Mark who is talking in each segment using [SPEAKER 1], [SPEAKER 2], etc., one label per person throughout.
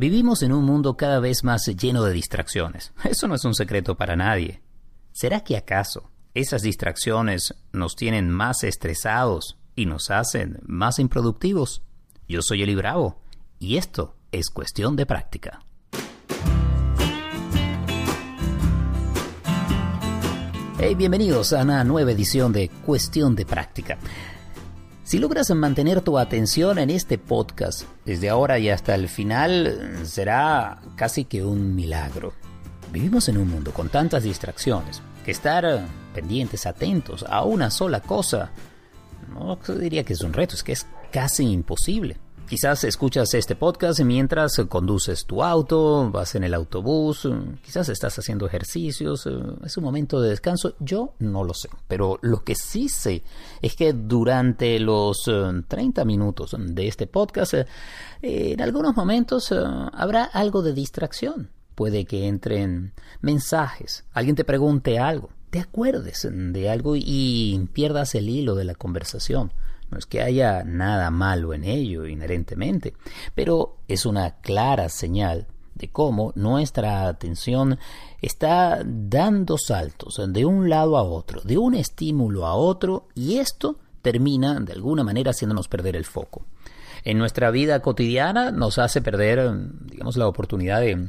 [SPEAKER 1] Vivimos en un mundo cada vez más lleno de distracciones. Eso no es un secreto para nadie. ¿Será que acaso esas distracciones nos tienen más estresados y nos hacen más improductivos? Yo soy Eli Bravo y esto es cuestión de práctica. Hey, bienvenidos a una nueva edición de Cuestión de Práctica. Si logras mantener tu atención en este podcast desde ahora y hasta el final, será casi que un milagro. Vivimos en un mundo con tantas distracciones que estar pendientes, atentos a una sola cosa, no diría que es un reto, es que es casi imposible. Quizás escuchas este podcast mientras conduces tu auto, vas en el autobús, quizás estás haciendo ejercicios, eh, es un momento de descanso, yo no lo sé, pero lo que sí sé es que durante los 30 eh, minutos de este podcast, eh, en algunos momentos habrá algo de distracción. Puede que entren mensajes, alguien te pregunte algo, te acuerdes de algo y pierdas el hilo de la conversación. No es que haya nada malo en ello inherentemente, pero es una clara señal de cómo nuestra atención está dando saltos de un lado a otro, de un estímulo a otro, y esto termina de alguna manera haciéndonos perder el foco. En nuestra vida cotidiana nos hace perder, digamos, la oportunidad de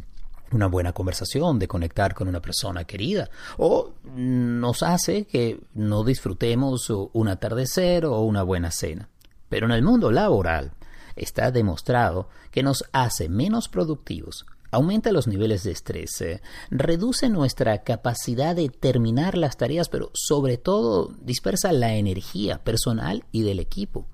[SPEAKER 1] una buena conversación, de conectar con una persona querida, o nos hace que no disfrutemos un atardecer o una buena cena. Pero en el mundo laboral está demostrado que nos hace menos productivos, aumenta los niveles de estrés, eh, reduce nuestra capacidad de terminar las tareas, pero sobre todo dispersa la energía personal y del equipo.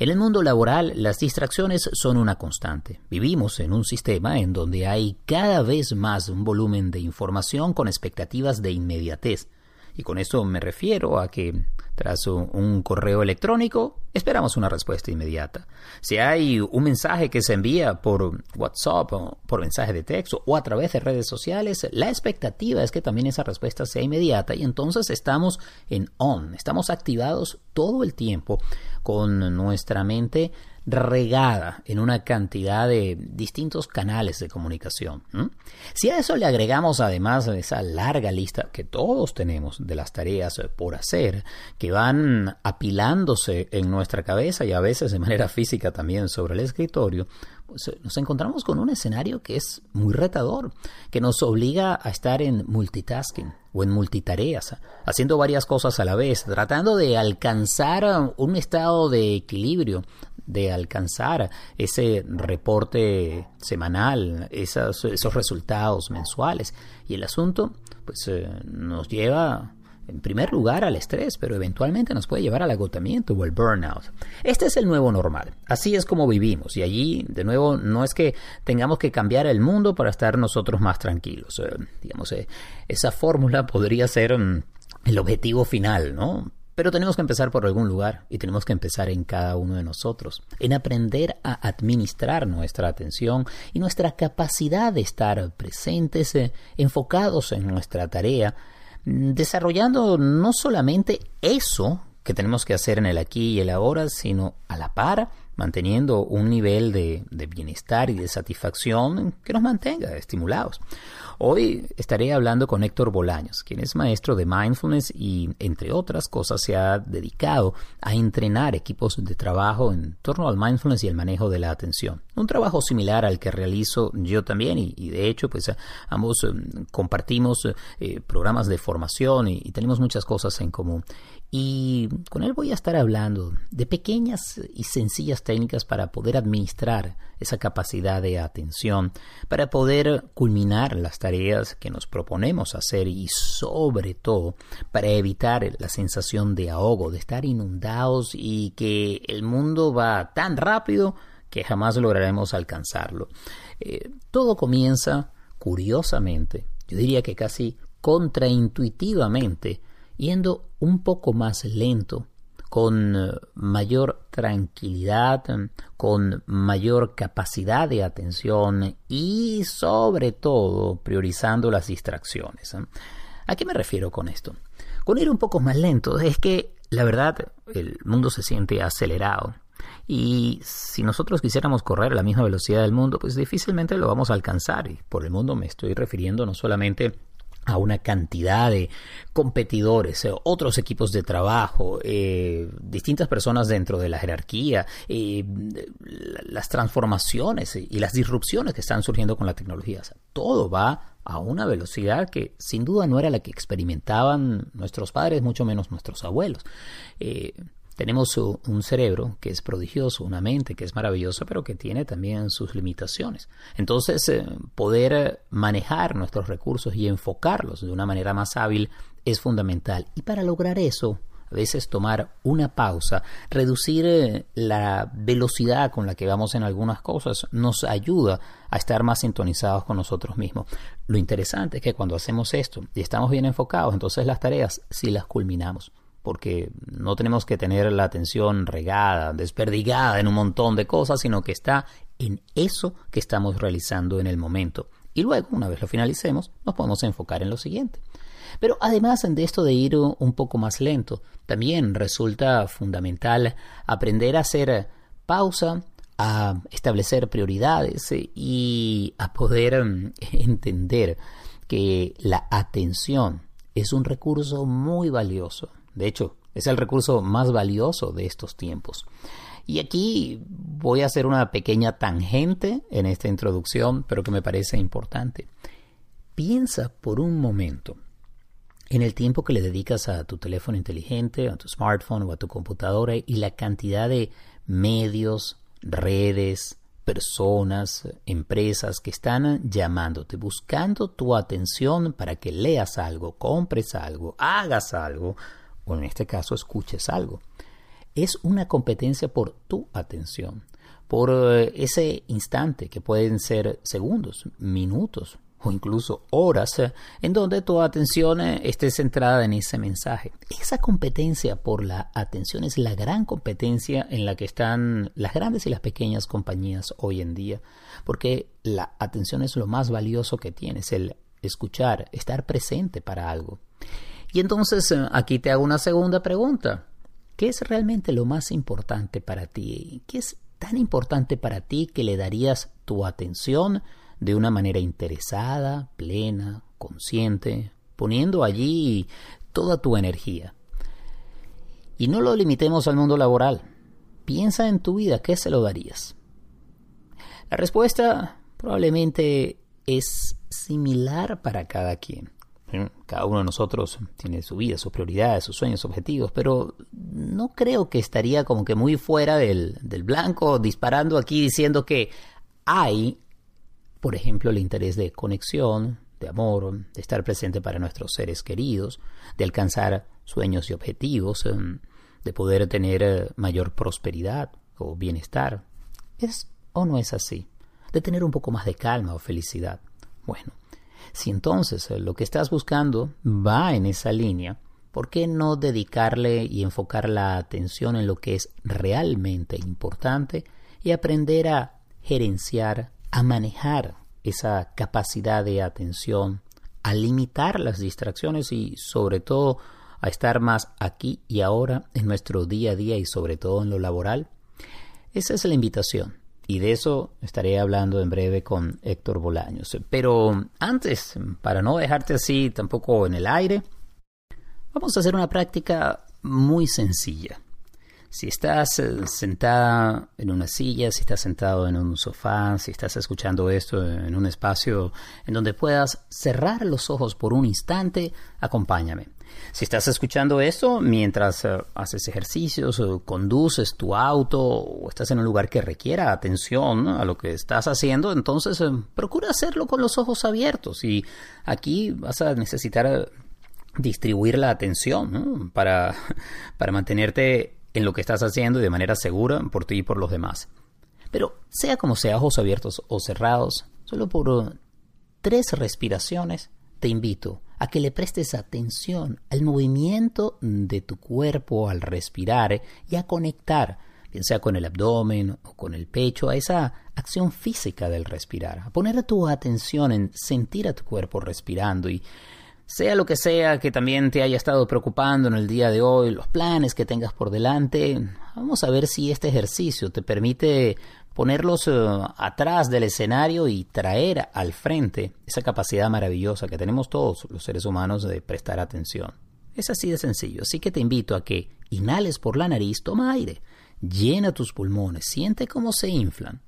[SPEAKER 1] En el mundo laboral, las distracciones son una constante. Vivimos en un sistema en donde hay cada vez más un volumen de información con expectativas de inmediatez. Y con esto me refiero a que tras un correo electrónico, esperamos una respuesta inmediata. Si hay un mensaje que se envía por WhatsApp, por mensaje de texto o a través de redes sociales, la expectativa es que también esa respuesta sea inmediata y entonces estamos en on, estamos activados todo el tiempo con nuestra mente regada en una cantidad de distintos canales de comunicación. Si a eso le agregamos además esa larga lista que todos tenemos de las tareas por hacer, que van apilándose en nuestra cabeza y a veces de manera física también sobre el escritorio, pues nos encontramos con un escenario que es muy retador, que nos obliga a estar en multitasking o en multitareas, haciendo varias cosas a la vez, tratando de alcanzar un estado de equilibrio de alcanzar ese reporte semanal, esos, resultados mensuales. Y el asunto, pues, eh, nos lleva en primer lugar al estrés, pero eventualmente nos puede llevar al agotamiento o al burnout. Este es el nuevo normal. Así es como vivimos. Y allí, de nuevo, no es que tengamos que cambiar el mundo para estar nosotros más tranquilos. Eh, digamos, eh, esa fórmula podría ser mm, el objetivo final, ¿no? Pero tenemos que empezar por algún lugar y tenemos que empezar en cada uno de nosotros, en aprender a administrar nuestra atención y nuestra capacidad de estar presentes, eh, enfocados en nuestra tarea, desarrollando no solamente eso que tenemos que hacer en el aquí y el ahora, sino a la par manteniendo un nivel de, bienestar y de satisfacción que nos mantenga estimulados. Hoy estaré hablando con Héctor Bolaños, quien es maestro de mindfulness y, entre otras cosas, se ha dedicado a entrenar equipos de trabajo en torno al mindfulness y el manejo de la atención. Un trabajo similar al que realizo yo también y, de hecho, pues ambos eh, compartimos eh, programas de formación y tenemos muchas cosas en común. Y con él voy a estar hablando de pequeñas y sencillas técnicas para poder administrar esa capacidad de atención, para poder culminar las tareas que nos proponemos hacer y sobre todo para evitar la sensación de ahogo, de estar inundados y que el mundo va tan rápido que jamás lograremos alcanzarlo. Eh, todo comienza, curiosamente, yo diría que casi contraintuitivamente, yendo un poco más lento, con eh, mayor tranquilidad, con mayor capacidad de atención y sobre todo priorizando las distracciones. ¿A qué me refiero con esto? Con ir un poco más lento es que la verdad el mundo se siente acelerado. Y si nosotros quisiéramos correr a la misma velocidad del mundo, pues difícilmente lo vamos a alcanzar. Y por el mundo me estoy refiriendo no solamente a una cantidad de competidores, eh, otros equipos de trabajo, eh, distintas personas dentro de la jerarquía, eh, las transformaciones y las disrupciones que están surgiendo con la tecnología. todo va a una velocidad que sin duda no era la que experimentaban nuestros padres, mucho menos nuestros abuelos. Tenemos un cerebro que es prodigioso, una mente que es maravillosa, pero que tiene también sus limitaciones. Entonces, eh, poder manejar nuestros recursos y enfocarlos de una manera más hábil es fundamental. Y para lograr eso, a veces tomar una pausa, reducir eh, la velocidad con la que vamos en algunas cosas, nos ayuda a estar más sintonizados con nosotros mismos. Lo interesante es que cuando hacemos esto y estamos bien enfocados, entonces las tareas sí las culminamos porque no tenemos que tener la atención regada, desperdigada en un montón de cosas, sino que está en eso que estamos realizando en el momento. Y luego, una vez lo finalicemos, nos podemos enfocar en lo siguiente. Pero además de esto de ir un poco más lento, también resulta fundamental aprender a hacer pausa, a establecer prioridades y a poder mm, entender que la atención es un recurso muy valioso de hecho, es el recurso más valioso de estos tiempos. Y aquí voy a hacer una pequeña tangente en esta introducción, pero que me parece importante. Piensa por un momento en el tiempo que le dedicas a tu teléfono inteligente, a tu smartphone o a tu computadora y la cantidad de medios, redes, personas, empresas que están llamándote, buscando tu atención para que leas algo, compres algo, hagas algo o en este caso escuches algo. Es una competencia por tu atención, por eh, ese instante que pueden ser segundos, minutos o incluso horas eh, en donde tu atención eh, esté centrada en ese mensaje. Esa competencia por la atención es la gran competencia en la que están las grandes y las pequeñas compañías hoy en día, porque la atención es lo más valioso que tienes, el escuchar, estar presente para algo. Y entonces eh, aquí te hago una segunda pregunta. ¿Qué es realmente lo más importante para ti? ¿Qué es tan importante para ti que le darías tu atención de una manera interesada, plena, consciente, poniendo allí toda tu energía? Y no lo limitemos al mundo laboral. Piensa en tu vida, ¿qué se lo darías? La respuesta probablemente es similar para cada quien. Cada uno de nosotros tiene su vida, sus prioridades, sus sueños, sus objetivos, pero no creo que estaría como que muy fuera del, del blanco disparando aquí diciendo que hay, por ejemplo, el interés de conexión, de amor, de estar presente para nuestros seres queridos, de alcanzar sueños y objetivos, em, de poder tener eh, mayor prosperidad o bienestar. ¿Es o no es así? De tener un poco más de calma o felicidad. Bueno, si entonces eh, lo que estás buscando va en esa línea, ¿por qué no dedicarle y enfocar la atención en lo que es realmente importante y aprender a gerenciar, a manejar esa capacidad de atención, a limitar las distracciones y sobre todo a estar más aquí y ahora en nuestro día a día y sobre todo en lo laboral? Esa es la invitación. Y de eso estaré hablando en breve con Héctor Bolaños. Pero antes, para no dejarte así tampoco en el aire, vamos a hacer una práctica muy sencilla. Si estás eh, sentada en una silla, si estás sentado en un sofá, si estás escuchando esto en un espacio en donde puedas cerrar los ojos por un instante, acompáñame. Si estás escuchando esto mientras eh, haces ejercicios, o conduces tu auto o estás en un lugar que requiera atención a lo que estás haciendo, entonces eh, procura hacerlo con los ojos abiertos y aquí vas a necesitar eh, distribuir la atención para, para mantenerte en lo que estás haciendo y de manera segura por ti y por los demás. Pero sea como sea, ojos abiertos o cerrados, solo por tres respiraciones, te invito a que le prestes atención al movimiento de tu cuerpo al respirar y a conectar, bien sea con el abdomen o con el pecho, a esa acción física del respirar, a poner tu atención en sentir a tu cuerpo respirando. Y Sea lo que sea que también te haya estado preocupando en el día de hoy, los planes que tengas por delante, vamos a ver si este ejercicio te permite ponerlos eh, atrás del escenario y traer al frente esa capacidad maravillosa que tenemos todos los seres humanos de prestar atención. Es así de sencillo, así que te invito a que inhales por la nariz, toma aire, llena tus pulmones, siente cómo se inflan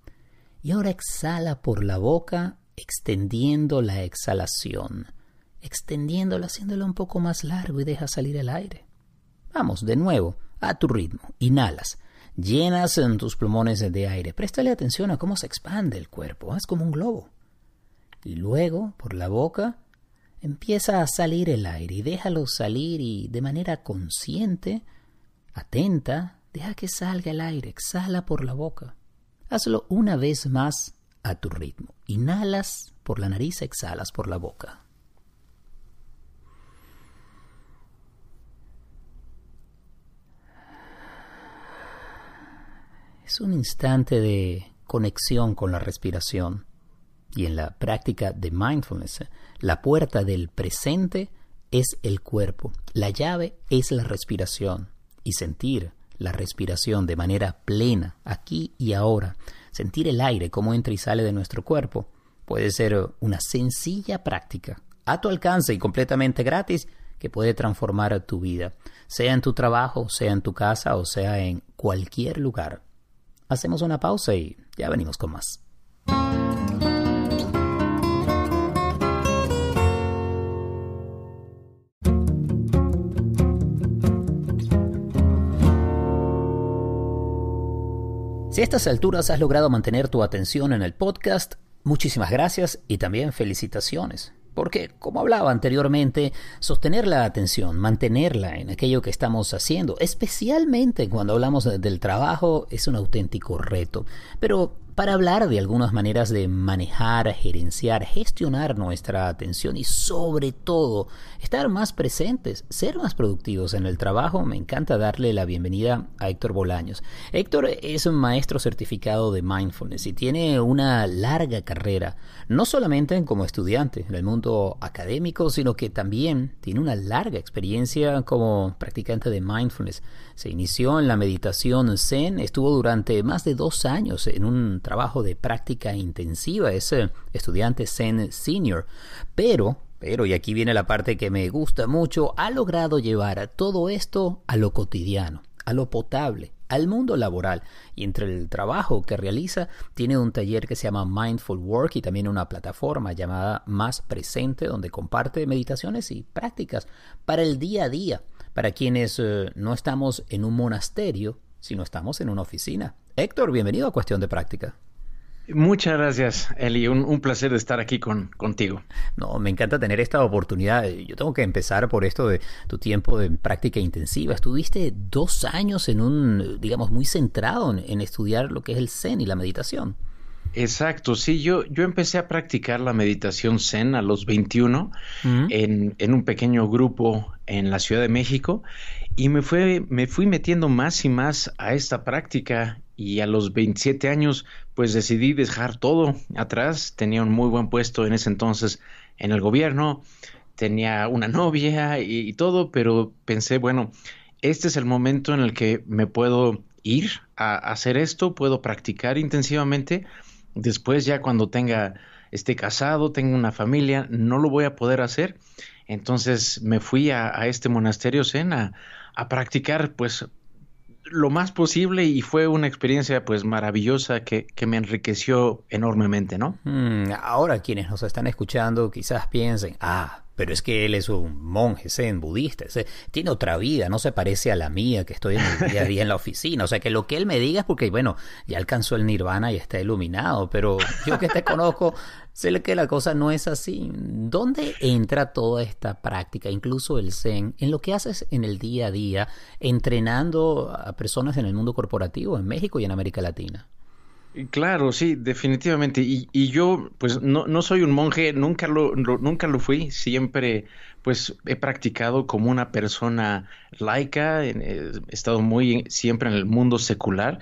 [SPEAKER 1] y ahora exhala por la boca extendiendo la exhalación extendiéndolo, haciéndolo un poco más largo y deja salir el aire. Vamos, de nuevo, a tu ritmo. Inhalas. Llenas en tus pulmones de aire. Préstale atención a cómo se expande el cuerpo. Haz como un globo. Y luego, por la boca, empieza a salir el aire y déjalo salir y de manera consciente, atenta, deja que salga el aire. Exhala por la boca. Hazlo una vez más a tu ritmo. Inhalas por la nariz, exhalas por la boca. Es un instante de conexión con la respiración. Y en la práctica de mindfulness, la puerta del presente es el cuerpo, la llave es la respiración. Y sentir la respiración de manera plena, aquí y ahora, sentir el aire como entra y sale de nuestro cuerpo, puede ser una sencilla práctica, a tu alcance y completamente gratis, que puede transformar tu vida, sea en tu trabajo, sea en tu casa o sea en cualquier lugar. Hacemos una pausa y ya venimos con más. Si a estas alturas has logrado mantener tu atención en el podcast, muchísimas gracias y también felicitaciones. Porque, como hablaba anteriormente, sostener la atención, mantenerla en aquello que estamos haciendo, especialmente cuando hablamos del trabajo, es un auténtico reto. Pero para hablar de algunas maneras de manejar, gerenciar, gestionar nuestra atención y sobre todo estar más presentes, ser más productivos en el trabajo, me encanta darle la bienvenida a Héctor Bolaños. Héctor es un maestro certificado de mindfulness y tiene una larga carrera, no solamente como estudiante en el mundo académico, sino que también tiene una larga experiencia como practicante de mindfulness. Se inició en la meditación Zen, estuvo durante más de dos años en un trabajo de práctica intensiva, es estudiante Zen Senior, pero pero, y aquí viene la parte que me gusta mucho, ha logrado llevar todo esto a lo cotidiano, a lo potable, al mundo laboral. Y entre el trabajo que realiza, tiene un taller que se llama Mindful Work y también una plataforma llamada Más Presente, donde comparte meditaciones y prácticas para el día a día, para quienes eh, no estamos en un monasterio, sino estamos en una oficina. Héctor, bienvenido a Cuestión de Práctica.
[SPEAKER 2] Muchas gracias, Eli. Un, placer estar aquí con, contigo.
[SPEAKER 1] No, me encanta tener esta oportunidad. Yo tengo que empezar por esto de tu tiempo de práctica intensiva. Estuviste dos años en un, digamos, muy centrado en, estudiar lo que es el Zen y la meditación.
[SPEAKER 2] Exacto, sí, yo, yo empecé a practicar la meditación Zen a los 21 en, en, un pequeño grupo en la Ciudad de México y me, fue, me fui metiendo más y más a esta práctica y a los 27 años pues decidí dejar todo atrás. Tenía un muy buen puesto en ese entonces en el gobierno, tenía una novia y, todo, pero pensé, bueno, este es el momento en el que me puedo ir a, hacer esto, puedo practicar intensivamente. Después ya cuando tenga esté casado, tenga una familia, no lo voy a poder hacer. Entonces me fui a, este monasterio Zen a, a practicar pues lo más posible y fue una experiencia pues maravillosa que, que me enriqueció enormemente, ¿no?
[SPEAKER 1] Mm, ahora quienes nos están escuchando quizás piensen, ah, pero es que él es un monje zen budista, tiene otra vida, no se parece a la mía que estoy en el día a día en la oficina. O sea que lo que él me diga es porque, bueno, ya alcanzó el nirvana y está iluminado, pero yo que te conozco, sé que la cosa no es así. ¿Dónde entra toda esta práctica, incluso el zen, en lo que haces en el día a día, entrenando a personas en el mundo corporativo en México y en América Latina?
[SPEAKER 2] Claro, sí, definitivamente. Y, y yo, pues, no, no, soy un monje, nunca lo, nunca lo fui. Siempre, pues, he practicado como una persona laica. He estado muy siempre en el mundo secular.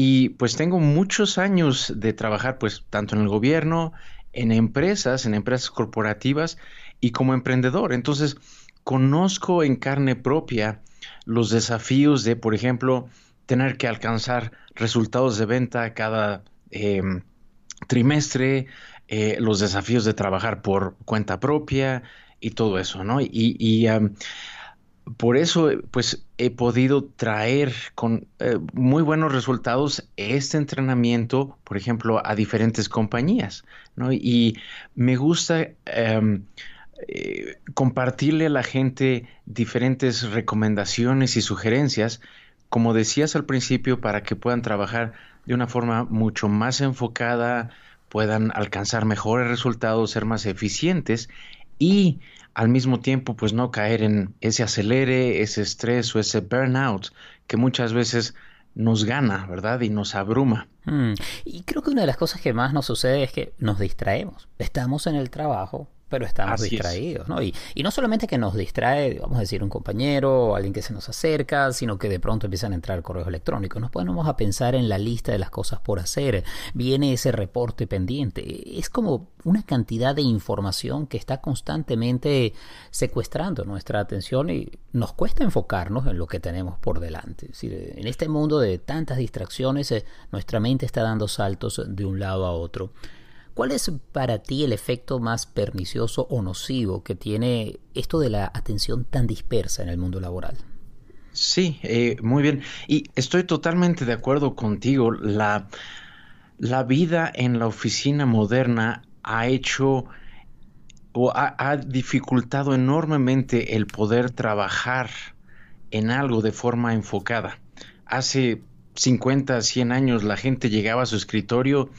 [SPEAKER 2] Y pues tengo muchos años de trabajar, pues, tanto en el gobierno, en empresas, en empresas corporativas, y como emprendedor. Entonces, conozco en carne propia los desafíos de, por ejemplo, tener que alcanzar resultados de venta cada em, trimestre, eh, los desafíos de trabajar por cuenta propia y todo eso, ¿no? Y, por eso, pues, he podido traer con eh, muy buenos resultados este entrenamiento, por ejemplo, a diferentes compañías. Y me gusta em, eh, compartirle a la gente diferentes recomendaciones y sugerencias, como decías al principio, para que puedan trabajar de una forma mucho más enfocada, puedan alcanzar mejores resultados, ser más eficientes y al mismo tiempo pues no caer en ese acelere, ese estrés o ese burnout que muchas veces nos gana, ¿verdad? Y nos abruma.
[SPEAKER 1] Hmm. Y creo que una de las cosas que más nos sucede es que nos distraemos. Estamos en el trabajo, pero estamos distraídos, ¿no? Y, y, no solamente que nos distrae, vamos a decir, un compañero o alguien que se nos acerca, sino que de pronto empiezan a entrar correos electrónicos. Nos ponemos a pensar en la lista de las cosas por hacer, viene ese reporte pendiente. Es como una cantidad de información que está constantemente secuestrando nuestra atención y nos cuesta enfocarnos en lo que tenemos por delante. Es decir, en este mundo de tantas distracciones, eh, nuestra mente está dando saltos de un lado a otro. ¿Cuál es para ti el efecto más pernicioso o nocivo que tiene esto de la atención tan dispersa en el mundo laboral?
[SPEAKER 2] Sí, eh, muy bien. Y estoy totalmente de acuerdo contigo. La, la vida en la oficina moderna ha hecho o ha, ha dificultado enormemente el poder trabajar en algo de forma enfocada. Hace 50, 100 años la gente llegaba a su escritorio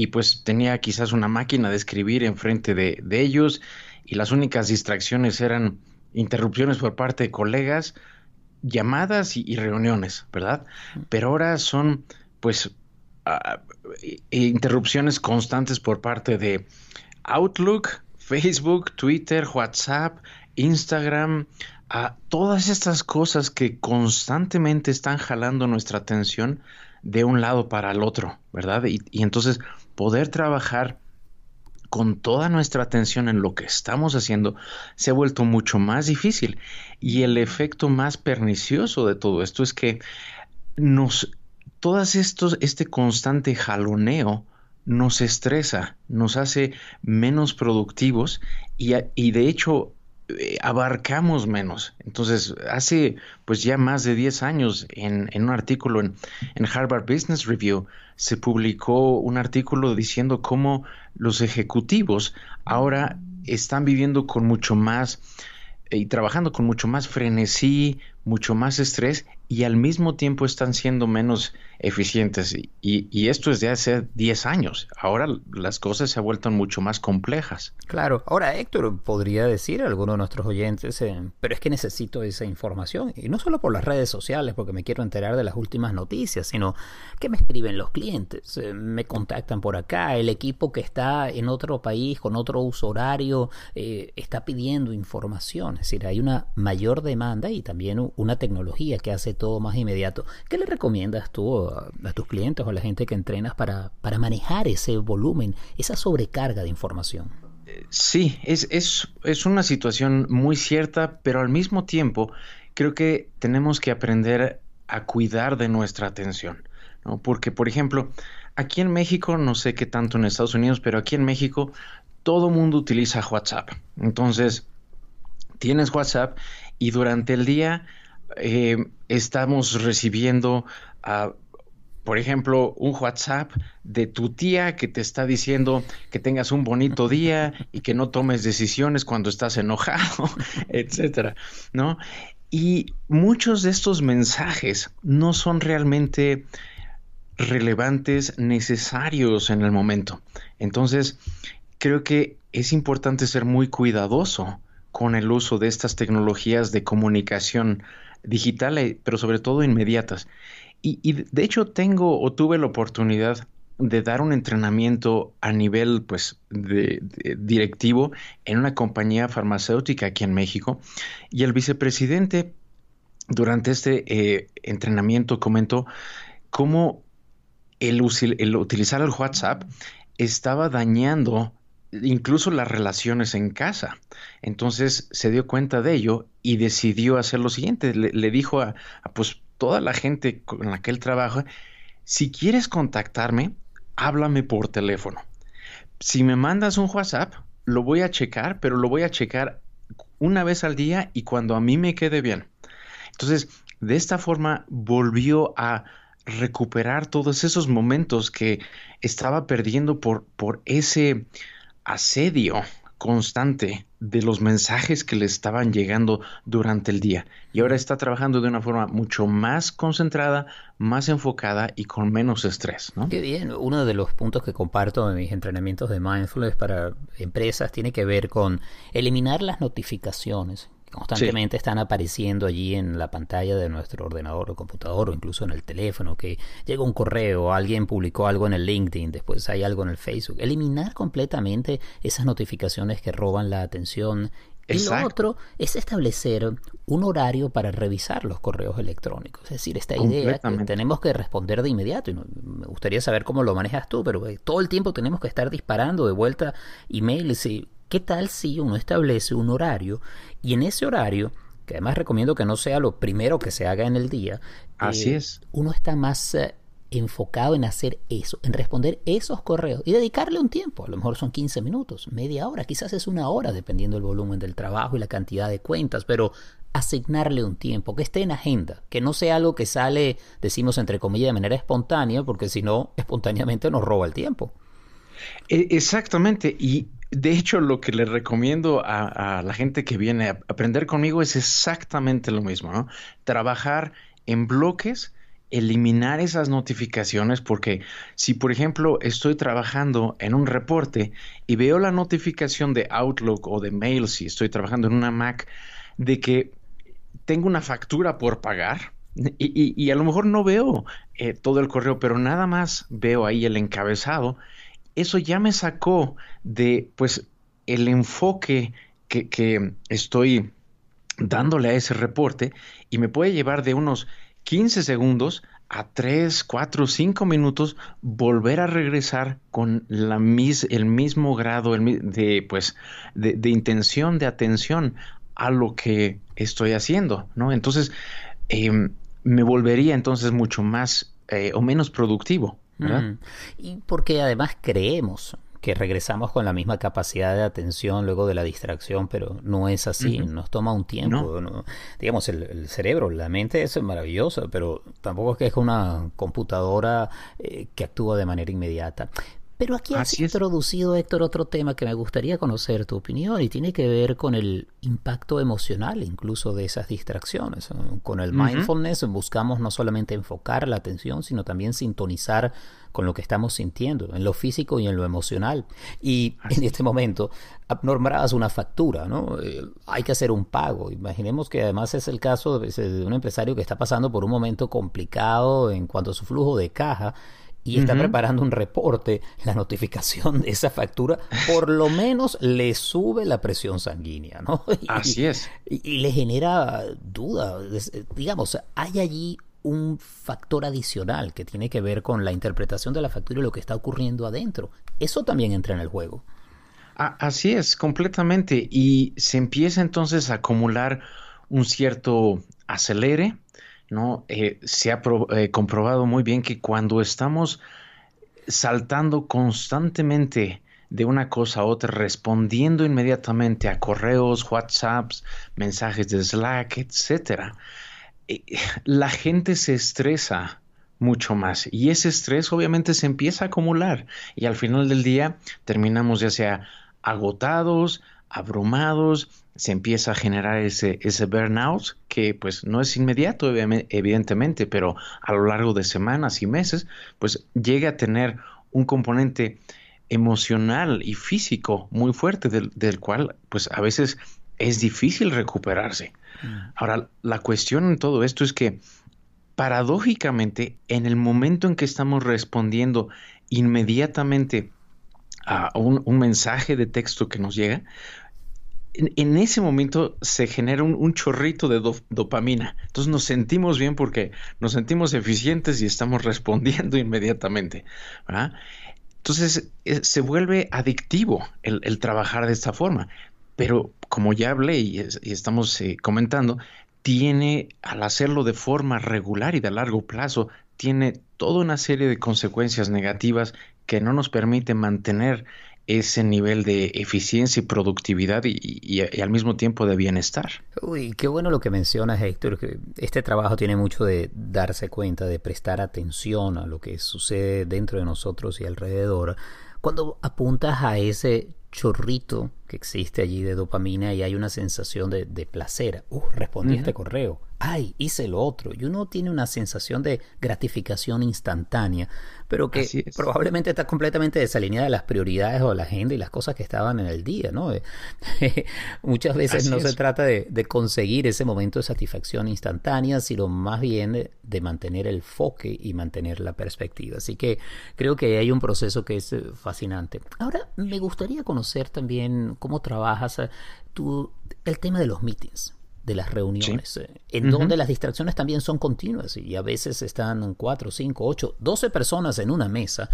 [SPEAKER 2] y pues tenía quizás una máquina de escribir enfrente de, de ellos y las únicas distracciones eran interrupciones por parte de colegas, llamadas y, reuniones, ¿verdad? Pero ahora son pues interrupciones constantes por parte de Outlook, Facebook, Twitter, WhatsApp, Instagram, a todas estas cosas que constantemente están jalando nuestra atención de un lado para el otro, ¿verdad? Y, y entonces poder trabajar con toda nuestra atención en lo que estamos haciendo se ha vuelto mucho más difícil. Y el efecto más pernicioso de todo esto es que nos, todas estos, este constante jaloneo nos estresa, nos hace menos productivos y, y de hecho eh, abarcamos menos. Entonces, hace pues ya más de 10 años en, un artículo en, en, Harvard Business Review se publicó un artículo diciendo cómo los ejecutivos ahora están viviendo con mucho más y trabajando con mucho más frenesí, mucho más estrés y al mismo tiempo están siendo menos eficientes. Y, esto es de hace 10 años. Ahora las cosas se han vuelto mucho más complejas.
[SPEAKER 1] Claro. Ahora Héctor podría decir a alguno de nuestros oyentes, eh, pero es que necesito esa información. Y no solo por las redes sociales, porque me quiero enterar de las últimas noticias, sino que me escriben los clientes, eh, me contactan por acá, el equipo que está en otro país, con otro uso horario, eh, está pidiendo información. Es decir, hay una mayor demanda y también una tecnología que hace todo más inmediato. ¿Qué le recomiendas tú a, tus clientes o a la gente que entrenas para, para manejar ese volumen, esa sobrecarga de información?
[SPEAKER 2] Sí, es, es, es una situación muy cierta, pero al mismo tiempo creo que tenemos que aprender a cuidar de nuestra atención. ¿no? Porque, por ejemplo, aquí en México, no sé qué tanto en Estados Unidos, pero aquí en México todo mundo utiliza WhatsApp. Entonces, tienes WhatsApp y durante el día eh, estamos recibiendo, por ejemplo, un WhatsApp de tu tía que te está diciendo que tengas un bonito día y que no tomes decisiones cuando estás enojado, etcétera, ¿no? Y muchos de estos mensajes no son realmente relevantes, necesarios en el momento. Entonces, creo que es importante ser muy cuidadoso con el uso de estas tecnologías de comunicación digitales, eh, pero sobre todo inmediatas. Y, de hecho tengo o tuve la oportunidad de dar un entrenamiento a nivel pues de, directivo en una compañía farmacéutica aquí en México y el vicepresidente durante este eh, entrenamiento comentó cómo el, el, utilizar el WhatsApp estaba dañando incluso las relaciones en casa. Entonces se dio cuenta de ello y decidió hacer lo siguiente. Le, dijo a, pues toda la gente con la que él trabaja, si quieres contactarme, háblame por teléfono. Si me mandas un WhatsApp, lo voy a checar, pero lo voy a checar una vez al día y cuando a mí me quede bien. Entonces, de esta forma volvió a recuperar todos esos momentos que estaba perdiendo por, por ese asedio constante de los mensajes que le estaban llegando durante el día. Y ahora está trabajando de una forma mucho más concentrada, más enfocada y con menos estrés.
[SPEAKER 1] Qué bien. Uno de los puntos que comparto en mis entrenamientos de mindfulness para empresas tiene que ver con eliminar las notificaciones constantemente están apareciendo allí en la pantalla de nuestro ordenador o computador o incluso en el teléfono, que llega un correo, alguien publicó algo en el LinkedIn, después hay algo en el Facebook. Eliminar completamente esas notificaciones que roban la atención. Y lo otro es establecer un horario para revisar los correos electrónicos. Es decir, esta idea que tenemos que responder de inmediato. Y me gustaría saber cómo lo manejas tú, pero eh, todo el tiempo tenemos que estar disparando de vuelta emails y ¿Qué tal si uno establece un horario y en ese horario, que además recomiendo que no sea lo primero que se haga en el día,
[SPEAKER 2] así eh, es.
[SPEAKER 1] Uno está más eh, enfocado en hacer eso, en responder esos correos y dedicarle un tiempo, a lo mejor son 15 minutos, media hora, quizás es una hora dependiendo del volumen del trabajo y la cantidad de cuentas, pero asignarle un tiempo, que esté en agenda, que no sea algo que sale, decimos entre comillas, de manera espontánea, porque si no, espontáneamente nos roba el tiempo.
[SPEAKER 2] E, exactamente, y de hecho, lo que le recomiendo a, la gente que viene a aprender conmigo es exactamente lo mismo, ¿no? Trabajar en bloques, eliminar esas notificaciones, porque si, por ejemplo, estoy trabajando en un reporte y veo la notificación de Outlook o de Mail, si estoy trabajando en una Mac, de que tengo una factura por pagar, y, a lo mejor no veo eh, todo el correo, pero nada más veo ahí el encabezado eso ya me sacó de pues el enfoque que, estoy dándole a ese reporte y me puede llevar de unos 15 segundos a 3, 4, 5 minutos volver a regresar con la el mismo grado de, pues, de, intención, de atención a lo que estoy haciendo, ¿no? Entonces, em, me volvería entonces mucho más eh, o menos productivo. Mm.
[SPEAKER 1] Y porque además creemos que regresamos con la misma capacidad de atención luego de la distracción, pero no es así, nos toma un tiempo. Digamos, el, cerebro, la mente es maravillosa, pero tampoco es que es una computadora eh, que actúa de manera inmediata. Pero aquí has introducido, Héctor, otro tema que me gustaría conocer tu opinión y tiene que ver con el impacto emocional incluso de esas distracciones. Con el mindfulness buscamos no solamente enfocar la atención, sino también sintonizar con lo que estamos sintiendo, en lo físico y en lo emocional. Y en este momento nombrabas una factura, ¿no? Eh, hay que hacer un pago. Imaginemos que además es el caso de un empresario que está pasando por un momento complicado en cuanto a su flujo de caja y está preparando un reporte, la notificación de esa factura por lo menos le sube la presión sanguínea, ¿no?
[SPEAKER 2] Así es.
[SPEAKER 1] Y, le genera duda. Digamos, hay allí un factor adicional que tiene que ver con la interpretación de la factura y lo que está ocurriendo adentro. Eso también entra en el juego.
[SPEAKER 2] Así es, completamente. Y se empieza entonces a acumular un cierto acelere, ¿no? Eh, se ha eh, comprobado muy bien que cuando estamos saltando constantemente de una cosa a otra, respondiendo inmediatamente a correos, WhatsApps, mensajes de Slack, etcétera, eh, la gente se estresa mucho más y ese estrés obviamente se empieza a acumular y al final del día terminamos ya sea agotados, abrumados, se empieza a generar ese, ese burnout que pues no es inmediato evidentemente, pero a lo largo de semanas y meses pues llega a tener un componente emocional y físico muy fuerte del, del cual pues a veces es difícil recuperarse. Mm. Ahora, la cuestión en todo esto es que paradójicamente en el momento en que estamos respondiendo inmediatamente a un, un mensaje de texto que nos llega, en, ese momento se genera un, chorrito de dopamina. Entonces nos sentimos bien porque nos sentimos eficientes y estamos respondiendo inmediatamente. Entonces eh, se vuelve adictivo el, trabajar de esta forma. Pero como ya hablé y, estamos eh, comentando, tiene, al hacerlo de forma regular y de largo plazo, tiene toda una serie de consecuencias negativas que no nos permite mantener ese nivel de eficiencia y productividad y, al mismo tiempo de bienestar.
[SPEAKER 1] Uy, qué bueno lo que mencionas, Héctor, que este trabajo tiene mucho de darse cuenta, de prestar atención a lo que sucede dentro de nosotros y alrededor. Cuando apuntas a ese chorrito que existe allí de dopamina y hay una sensación de, placer. Uh, respondí a este correo. Ay, hice lo otro. Y uno tiene una sensación de gratificación instantánea, pero que probablemente está completamente desalineada de las prioridades o la agenda y las cosas que estaban en el día, ¿no? Muchas veces no se trata de, conseguir ese momento de satisfacción instantánea, sino más bien de, de, mantener el foque y mantener la perspectiva. Así que creo que hay un proceso que es eh, fascinante. Ahora, me gustaría conocer también cómo trabajas eh, tú el tema de los meetings de las reuniones, eh, en donde las distracciones también son continuas y a veces están cuatro, cinco, ocho, doce personas en una mesa,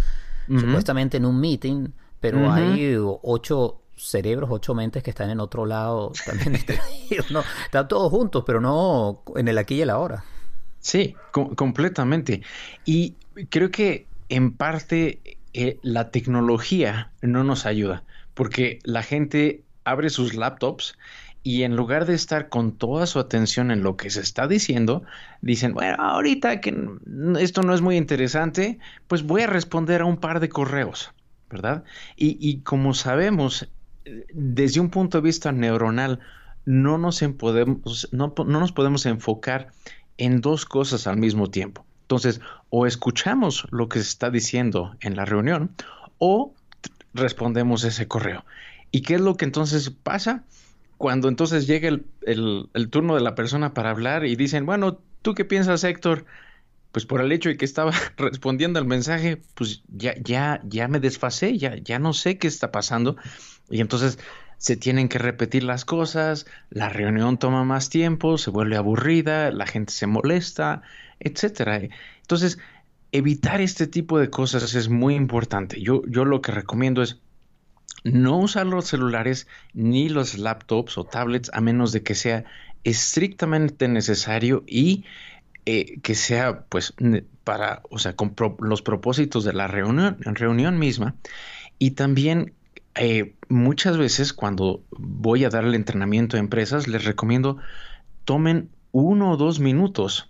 [SPEAKER 1] supuestamente en un meeting, pero hay ocho cerebros, ocho mentes que están en otro lado también No, están todos juntos, pero no en el aquí y el ahora.
[SPEAKER 2] Sí, completamente. Y creo que en parte eh, la tecnología no nos ayuda porque la gente abre sus laptops y en lugar de estar con toda su atención en lo que se está diciendo, dicen, bueno, ahorita que esto no es muy interesante, pues voy a responder a un par de correos, ¿verdad? Y, como sabemos, desde un punto de vista neuronal, no nos, podemos, no nos podemos enfocar en dos cosas al mismo tiempo. Entonces, o escuchamos lo que se está diciendo en la reunión, o respondemos ese correo. ¿Y qué es lo que entonces pasa? Cuando entonces llega el, turno de la persona para hablar y dicen, bueno, ¿tú qué piensas, Héctor? Pues por el hecho de que estaba respondiendo al mensaje, pues ya, ya, ya me desfasé, ya, ya no sé qué está pasando. Y entonces se tienen que repetir las cosas, la reunión toma más tiempo, se vuelve aburrida, la gente se molesta, etcétera. Entonces, evitar este tipo de cosas es muy importante. Yo, yo lo que recomiendo es no usar los celulares ni los laptops o tablets a menos de que sea estrictamente necesario y eh, que sea pues para, o sea, con los propósitos de la reunión, reunión misma. Y también eh, muchas veces cuando voy a dar el entrenamiento a empresas, les recomiendo tomen uno o dos minutos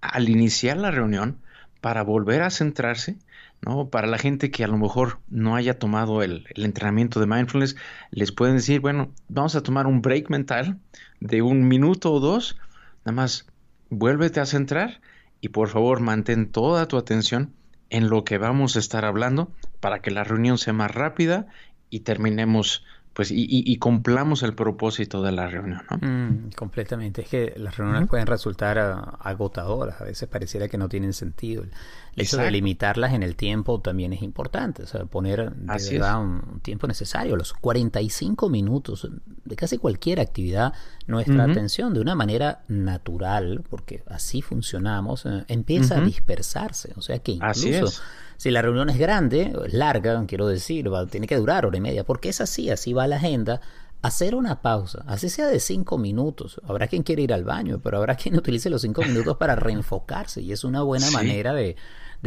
[SPEAKER 2] al iniciar la reunión para volver a centrarse, ¿no? Para la gente que a lo mejor no haya tomado el, entrenamiento de mindfulness, les pueden decir, bueno, vamos a tomar un break mental de un minuto o dos, nada más vuélvete a centrar y por favor mantén toda tu atención en lo que vamos a estar hablando para que la reunión sea más rápida y terminemos pues y, y, cumplamos el propósito de la reunión. ¿no?
[SPEAKER 1] Mm, completamente. Es que las reuniones pueden resultar ah, agotadoras, a veces pareciera que no tienen sentido. El hecho de limitarlas en el tiempo también es importante, o sea, poner de verdad un tiempo necesario, los 45 minutos de casi cualquier actividad, nuestra atención de una manera natural, porque así funcionamos, eh, empieza a dispersarse, o sea que incluso si la reunión es grande, es larga, quiero decir, tiene que durar hora y media, porque es así, así va la agenda. Hacer una pausa, así sea de cinco minutos. Habrá quien quiera ir al baño, pero habrá quien utilice los cinco minutos para reenfocarse y es una buena manera de,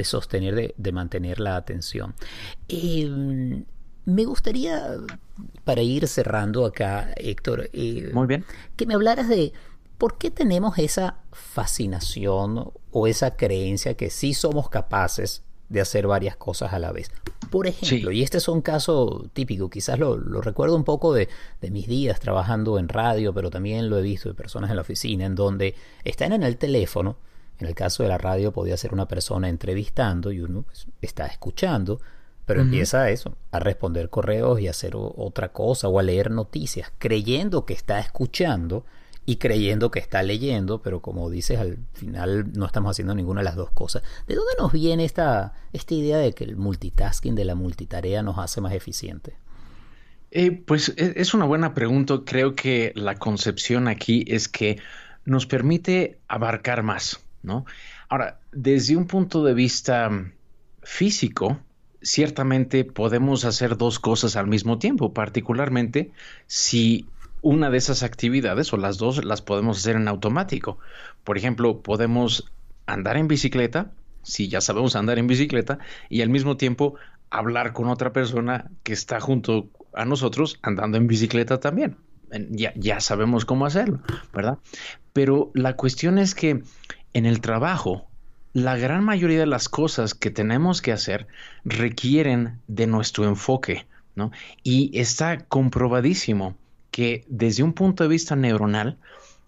[SPEAKER 1] sostener, de, mantener la atención. Em, me gustaría, para ir cerrando acá, Héctor,
[SPEAKER 2] eh, Muy bien.
[SPEAKER 1] que me hablaras de por qué tenemos esa fascinación o esa creencia que sí somos capaces de hacer varias cosas a la vez. Por ejemplo, y este es un caso típico, quizás lo, recuerdo un poco de, de, mis días trabajando en radio, pero también lo he visto de personas en la oficina, en donde están en el teléfono, en el caso de la radio podía ser una persona entrevistando y uno pues, está escuchando, pero empieza a eso, a responder correos y a hacer otra cosa o a leer noticias, creyendo que está escuchando y creyendo que está leyendo, pero como dices, al final no estamos haciendo ninguna de las dos cosas. ¿De dónde nos viene esta, esta idea de que el multitasking de la multitarea nos hace más eficiente?
[SPEAKER 2] Eh, pues e, es una buena pregunta. Creo que la concepción aquí es que nos permite abarcar más, ¿no? Ahora, desde un punto de vista físico, ciertamente podemos hacer dos cosas al mismo tiempo, particularmente si una de esas actividades o las dos las podemos hacer en automático. Por ejemplo, podemos andar en bicicleta, si ya sabemos andar en bicicleta, y al mismo tiempo hablar con otra persona que está junto a nosotros andando en bicicleta también. Ya, ya sabemos cómo hacerlo, ¿verdad? Pero la cuestión es que en el trabajo, la gran mayoría de las cosas que tenemos que hacer requieren de nuestro enfoque, ¿no? Y está comprobadísimo que desde un punto de vista neuronal,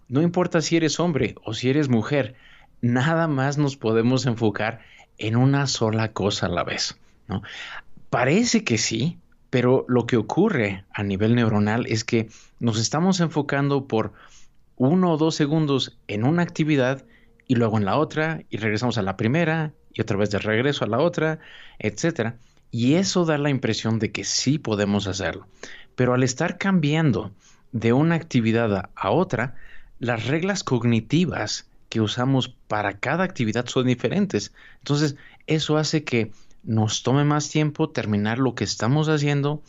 [SPEAKER 2] no importa si eres hombre o si eres mujer, nada más nos podemos enfocar en una sola cosa a la vez. ¿no? Parece que sí, pero lo que ocurre a nivel neuronal es que nos estamos enfocando por uno o dos segundos en una actividad y luego en la otra y regresamos a la primera y otra vez de regreso a la otra, etcétera. Y eso da la impresión de que sí podemos hacerlo. Pero al estar cambiando de una actividad a otra, las reglas cognitivas que usamos para cada actividad son diferentes. Entonces, eso hace que nos tome más tiempo terminar lo que estamos haciendo,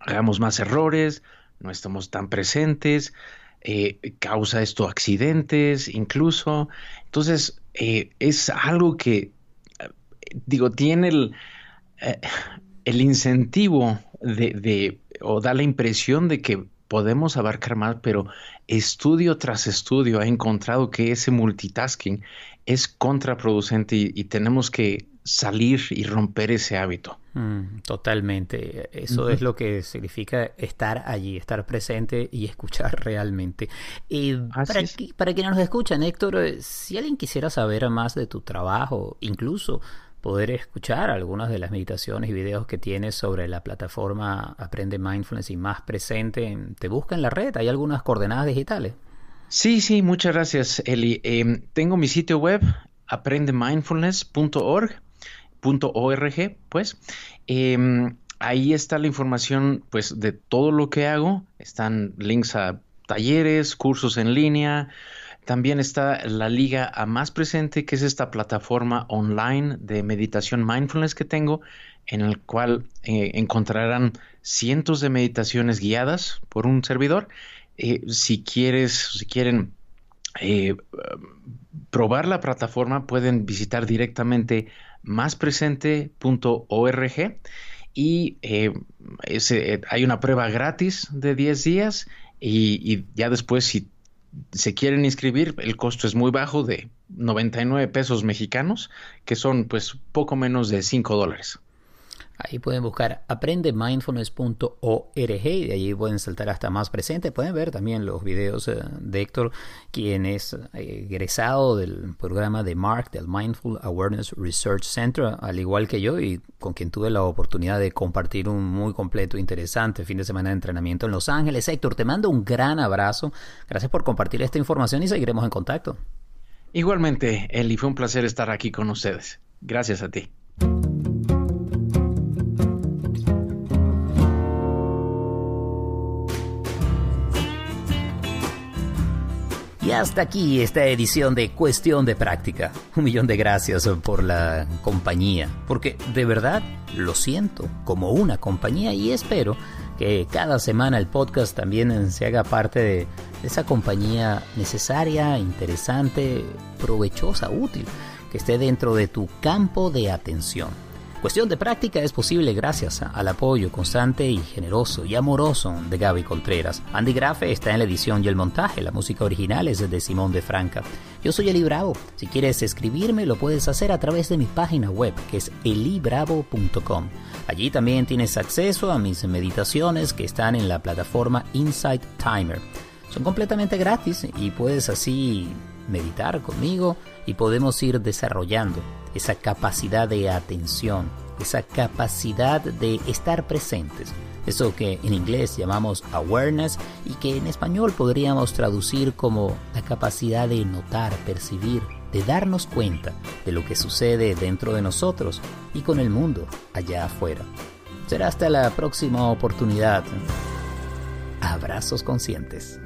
[SPEAKER 2] hagamos más errores, no estamos tan presentes, eh, causa esto accidentes incluso. Entonces, eh, es algo que, eh, digo, tiene el, el incentivo de, o da la impresión de que podemos abarcar más, pero estudio tras estudio ha encontrado que ese multitasking es contraproducente y, tenemos que salir y romper ese hábito.
[SPEAKER 1] Mm, totalmente. Eso es lo que significa estar allí, estar presente y escuchar realmente. Y para, para quienes nos escuchan, Héctor, si alguien quisiera saber más de tu trabajo, incluso poder escuchar algunas de las meditaciones y videos que tienes sobre la plataforma Aprende Mindfulness y más presente, te busca en la red, hay algunas coordenadas digitales.
[SPEAKER 2] Sí, sí, muchas gracias, Eli. Em, tengo mi sitio web, aprendemindfulness.org, .org, pues. Em, ahí está la información, pues, de todo lo que hago. Están links a talleres, cursos en línea, también está la liga a más presente, que es esta plataforma online de meditación mindfulness que tengo, en el cual eh, encontrarán cientos de meditaciones guiadas por un servidor. Eh, si quieres, si quieren eh, probar la plataforma, pueden visitar directamente máspresente.org y hay una prueba gratis de 10 días y, y ya después si se quieren inscribir, el costo es muy bajo de 99 pesos mexicanos, que son pues poco menos de 5 dólares.
[SPEAKER 1] Ahí pueden buscar aprendemindfulness.org y de allí pueden saltar hasta más presente. Pueden ver también los videos eh, de Héctor, quien es eh, egresado del programa de MARC, del Mindful Awareness Research Center, al igual que yo, y con quien tuve la oportunidad de compartir un muy completo, interesante fin de semana de entrenamiento en Los Ángeles. Héctor, te mando un gran abrazo. Gracias por compartir esta información y seguiremos en contacto.
[SPEAKER 2] Igualmente, Eli, fue un placer estar aquí con ustedes. Gracias a ti.
[SPEAKER 1] Y hasta aquí esta edición de Cuestión de Práctica. Un millón de gracias por la compañía, porque de verdad lo siento como una compañía y espero que cada semana el podcast también se haga parte de esa compañía necesaria, interesante, provechosa, útil, que esté dentro de tu campo de atención. Cuestión de práctica es posible gracias al apoyo constante y generoso y amoroso de Gaby Contreras. Andy Grafe está en la edición y el montaje. La música original es de Simón de Franca. Yo soy Eli Bravo. Si quieres escribirme, lo puedes hacer a través de mi página web, que es elibravo.com. Allí también tienes acceso a mis meditaciones que están en la plataforma Insight Timer. Son completamente gratis y puedes así meditar conmigo y podemos ir desarrollando esa capacidad de atención, esa capacidad de estar presentes. Eso que en inglés llamamos awareness y que en español podríamos traducir como la capacidad de notar, percibir, de darnos cuenta de lo que sucede dentro de nosotros y con el mundo allá afuera. Será hasta la próxima oportunidad. Abrazos conscientes.